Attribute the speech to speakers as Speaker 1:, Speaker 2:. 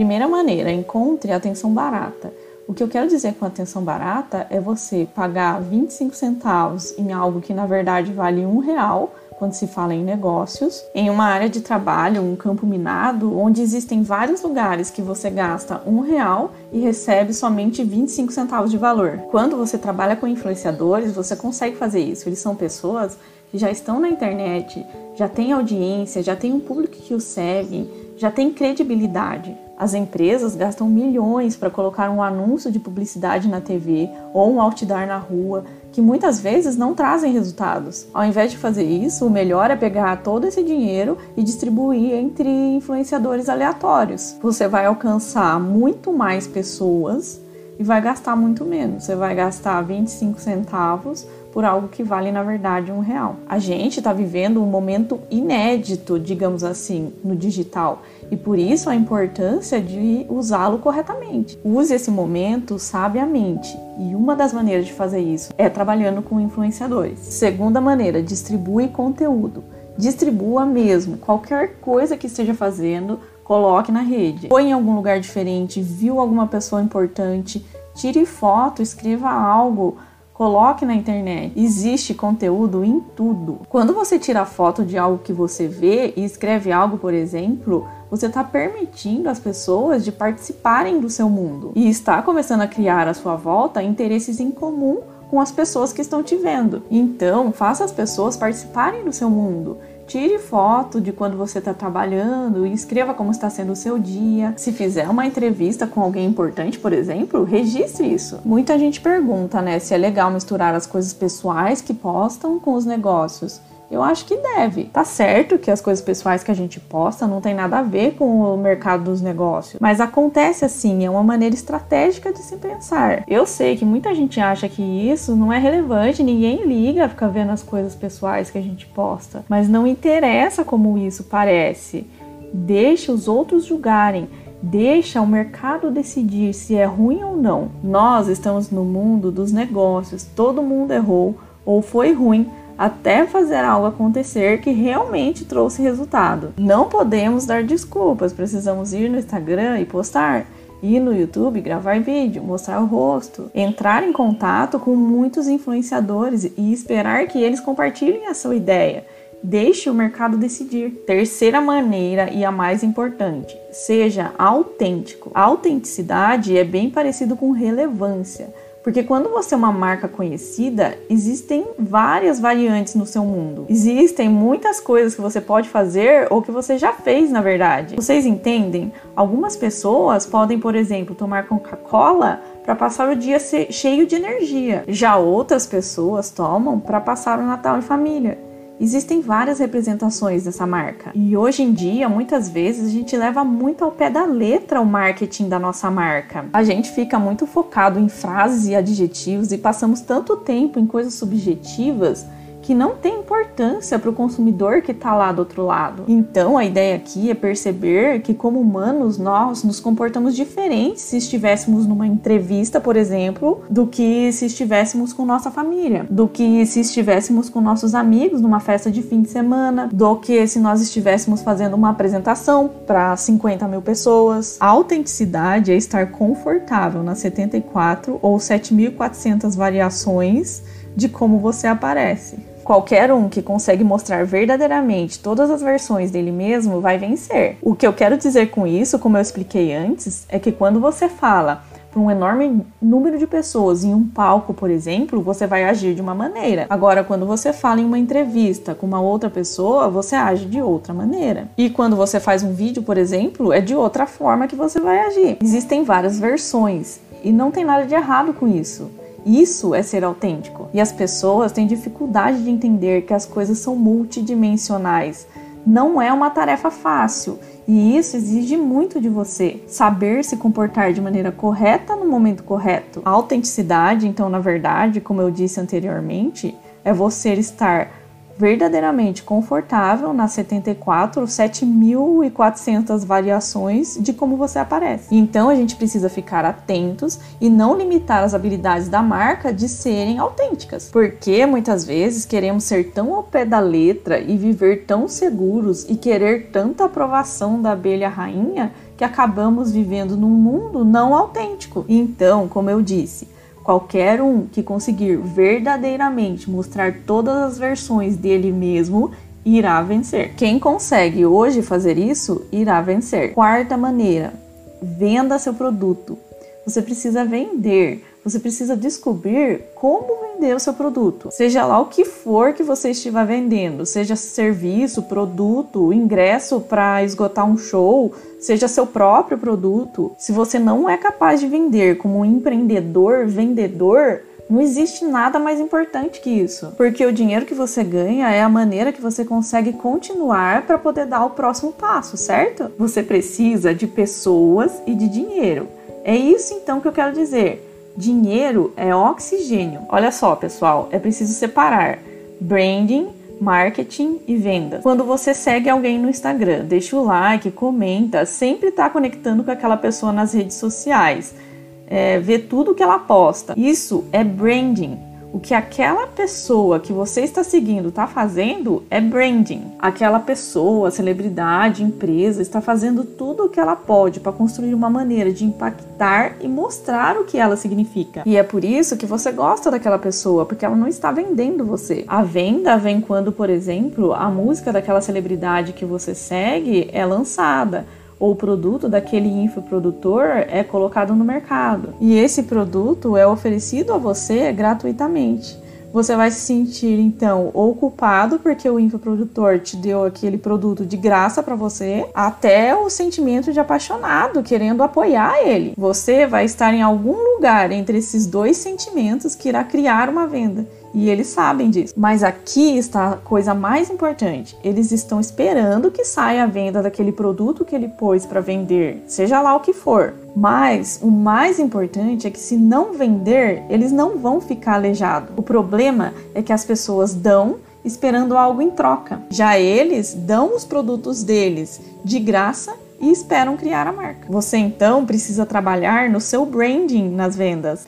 Speaker 1: Primeira maneira, encontre atenção barata. O que eu quero dizer com atenção barata é você pagar 25 centavos em algo que na verdade vale um real quando se fala em negócios, em uma área de trabalho, um campo minado, onde existem vários lugares que você gasta um real e recebe somente 25 centavos de valor. Quando você trabalha com influenciadores, você consegue fazer isso. Eles são pessoas que já estão na internet, já têm audiência, já tem um público que os segue, já tem credibilidade. As empresas gastam milhões para colocar um anúncio de publicidade na TV ou um outdoor na rua, que muitas vezes não trazem resultados. Ao invés de fazer isso, o melhor é pegar todo esse dinheiro e distribuir entre influenciadores aleatórios. Você vai alcançar muito mais pessoas e vai gastar muito menos. Você vai gastar 25 centavos por algo que vale na verdade um real. A gente está vivendo um momento inédito, digamos assim, no digital e por isso a importância de usá-lo corretamente. Use esse momento sabiamente e uma das maneiras de fazer isso é trabalhando com influenciadores. Segunda maneira, distribui conteúdo. Distribua mesmo qualquer coisa que esteja fazendo, coloque na rede. Foi em algum lugar diferente, viu alguma pessoa importante, tire foto, escreva algo Coloque na internet. Existe conteúdo em tudo. Quando você tira foto de algo que você vê e escreve algo, por exemplo, você está permitindo as pessoas de participarem do seu mundo e está começando a criar à sua volta interesses em comum com as pessoas que estão te vendo. Então, faça as pessoas participarem do seu mundo. Tire foto de quando você está trabalhando escreva como está sendo o seu dia. Se fizer uma entrevista com alguém importante, por exemplo, registre isso. Muita gente pergunta, né, se é legal misturar as coisas pessoais que postam com os negócios. Eu acho que deve. Tá certo que as coisas pessoais que a gente posta não tem nada a ver com o mercado dos negócios, mas acontece assim, é uma maneira estratégica de se pensar. Eu sei que muita gente acha que isso não é relevante, ninguém liga ficar vendo as coisas pessoais que a gente posta, mas não interessa como isso parece. Deixe os outros julgarem. Deixa o mercado decidir se é ruim ou não. Nós estamos no mundo dos negócios. Todo mundo errou ou foi ruim até fazer algo acontecer que realmente trouxe resultado. Não podemos dar desculpas, precisamos ir no Instagram e postar ir no YouTube, gravar vídeo, mostrar o rosto, entrar em contato com muitos influenciadores e esperar que eles compartilhem a sua ideia. Deixe o mercado decidir. Terceira maneira e a mais importante, seja autêntico. A autenticidade é bem parecido com relevância. Porque quando você é uma marca conhecida, existem várias variantes no seu mundo. Existem muitas coisas que você pode fazer ou que você já fez, na verdade. Vocês entendem? Algumas pessoas podem, por exemplo, tomar Coca-Cola para passar o dia cheio de energia. Já outras pessoas tomam para passar o Natal em família. Existem várias representações dessa marca. E hoje em dia, muitas vezes, a gente leva muito ao pé da letra o marketing da nossa marca. A gente fica muito focado em frases e adjetivos e passamos tanto tempo em coisas subjetivas que não tem importância para o consumidor que está lá do outro lado. Então a ideia aqui é perceber que, como humanos, nós nos comportamos diferentes se estivéssemos numa entrevista, por exemplo, do que se estivéssemos com nossa família, do que se estivéssemos com nossos amigos numa festa de fim de semana, do que se nós estivéssemos fazendo uma apresentação para 50 mil pessoas. A autenticidade é estar confortável nas 74 ou 7.400 variações de como você aparece. Qualquer um que consegue mostrar verdadeiramente todas as versões dele mesmo vai vencer. O que eu quero dizer com isso, como eu expliquei antes, é que quando você fala para um enorme número de pessoas em um palco, por exemplo, você vai agir de uma maneira. Agora, quando você fala em uma entrevista com uma outra pessoa, você age de outra maneira. E quando você faz um vídeo, por exemplo, é de outra forma que você vai agir. Existem várias versões e não tem nada de errado com isso. Isso é ser autêntico. E as pessoas têm dificuldade de entender que as coisas são multidimensionais. Não é uma tarefa fácil e isso exige muito de você. Saber se comportar de maneira correta no momento correto. A autenticidade, então, na verdade, como eu disse anteriormente, é você estar verdadeiramente confortável nas 74, 7.400 variações de como você aparece. Então a gente precisa ficar atentos e não limitar as habilidades da marca de serem autênticas, porque muitas vezes queremos ser tão ao pé da letra e viver tão seguros e querer tanta aprovação da abelha rainha que acabamos vivendo num mundo não autêntico. Então, como eu disse, qualquer um que conseguir verdadeiramente mostrar todas as versões dele mesmo irá vencer. Quem consegue hoje fazer isso irá vencer. Quarta maneira, venda seu produto. Você precisa vender, você precisa descobrir como vender o seu produto. Seja lá o que for que você estiver vendendo, seja serviço, produto, ingresso para esgotar um show, seja seu próprio produto. Se você não é capaz de vender como empreendedor, vendedor, não existe nada mais importante que isso, porque o dinheiro que você ganha é a maneira que você consegue continuar para poder dar o próximo passo, certo? Você precisa de pessoas e de dinheiro. É isso então que eu quero dizer. Dinheiro é oxigênio. Olha só, pessoal, é preciso separar branding, marketing e venda. Quando você segue alguém no Instagram, deixa o like, comenta, sempre está conectando com aquela pessoa nas redes sociais, é, vê tudo que ela posta. Isso é branding. O que aquela pessoa que você está seguindo está fazendo é branding. Aquela pessoa, celebridade, empresa está fazendo tudo o que ela pode para construir uma maneira de impactar e mostrar o que ela significa. E é por isso que você gosta daquela pessoa, porque ela não está vendendo você. A venda vem quando, por exemplo, a música daquela celebridade que você segue é lançada ou produto daquele infoprodutor é colocado no mercado. E esse produto é oferecido a você gratuitamente. Você vai se sentir então ou culpado porque o infoprodutor te deu aquele produto de graça para você, até o sentimento de apaixonado, querendo apoiar ele. Você vai estar em algum lugar entre esses dois sentimentos que irá criar uma venda. E eles sabem disso. Mas aqui está a coisa mais importante. Eles estão esperando que saia a venda daquele produto que ele pôs para vender, seja lá o que for. Mas o mais importante é que se não vender, eles não vão ficar aleijados. O problema é que as pessoas dão esperando algo em troca. Já eles dão os produtos deles de graça e esperam criar a marca. Você então precisa trabalhar no seu branding nas vendas.